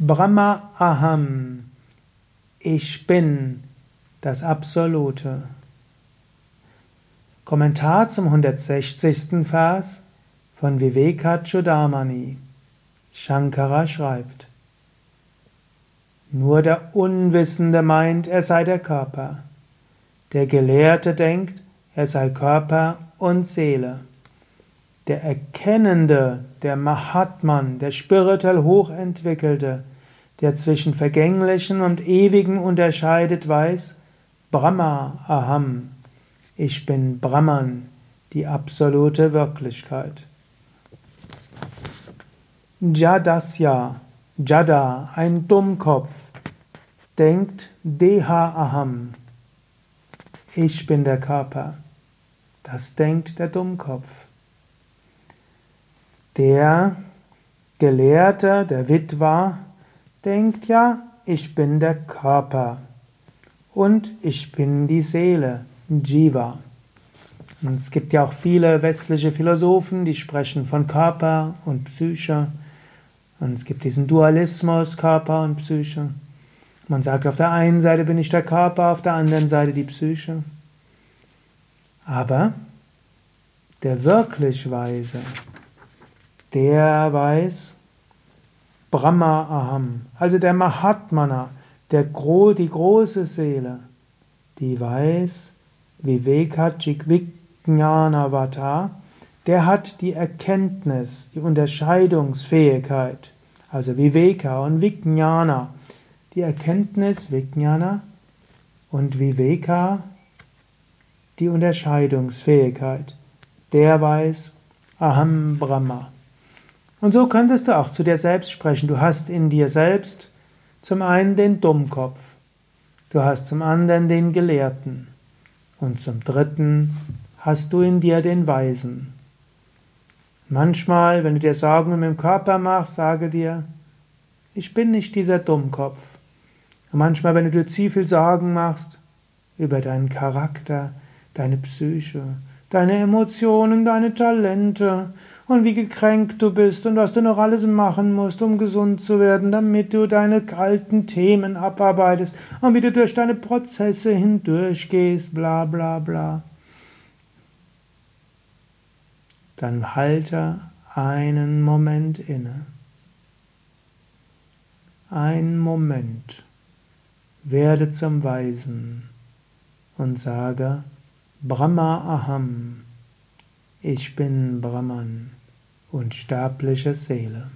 Brahma Aham. Ich bin das Absolute. Kommentar zum 160. Vers von Vivekachudamani. Shankara schreibt, Nur der Unwissende meint, er sei der Körper. Der Gelehrte denkt, er sei Körper und Seele. Der Erkennende, der Mahatman, der spirituell Hochentwickelte, der zwischen Vergänglichen und Ewigen unterscheidet, weiß, Brahma Aham, ich bin Brahman, die absolute Wirklichkeit. Jadasya, Jada, ein Dummkopf, denkt Deha Aham, ich bin der Körper. Das denkt der Dummkopf. Der Gelehrte, der Witwa, denkt ja, ich bin der Körper und ich bin die Seele, Jiva. Und es gibt ja auch viele westliche Philosophen, die sprechen von Körper und Psyche. Und es gibt diesen Dualismus, Körper und Psyche. Man sagt, auf der einen Seite bin ich der Körper, auf der anderen Seite die Psyche. Aber der wirklich Weise, der weiß Brahma Aham, also der Mahatmana, der Gro, die große Seele, die weiß Viveka Jnana Vata, der hat die Erkenntnis, die Unterscheidungsfähigkeit, also Viveka und Vijnana, die Erkenntnis Vijnana und Viveka, die Unterscheidungsfähigkeit. Der weiß Aham Brahma. Und so könntest du auch zu dir selbst sprechen. Du hast in dir selbst zum einen den Dummkopf, du hast zum anderen den Gelehrten und zum dritten hast du in dir den Weisen. Manchmal, wenn du dir Sorgen um den Körper machst, sage dir, ich bin nicht dieser Dummkopf. Und manchmal, wenn du dir zu viel Sorgen machst über deinen Charakter, deine Psyche, deine Emotionen, deine Talente und wie gekränkt du bist und was du noch alles machen musst, um gesund zu werden, damit du deine kalten Themen abarbeitest und wie du durch deine Prozesse hindurchgehst, bla bla bla. Dann halte einen Moment inne. Ein Moment. Werde zum Weisen und sage Brahma Aham. Ich bin Brahman unsterbliche Seele.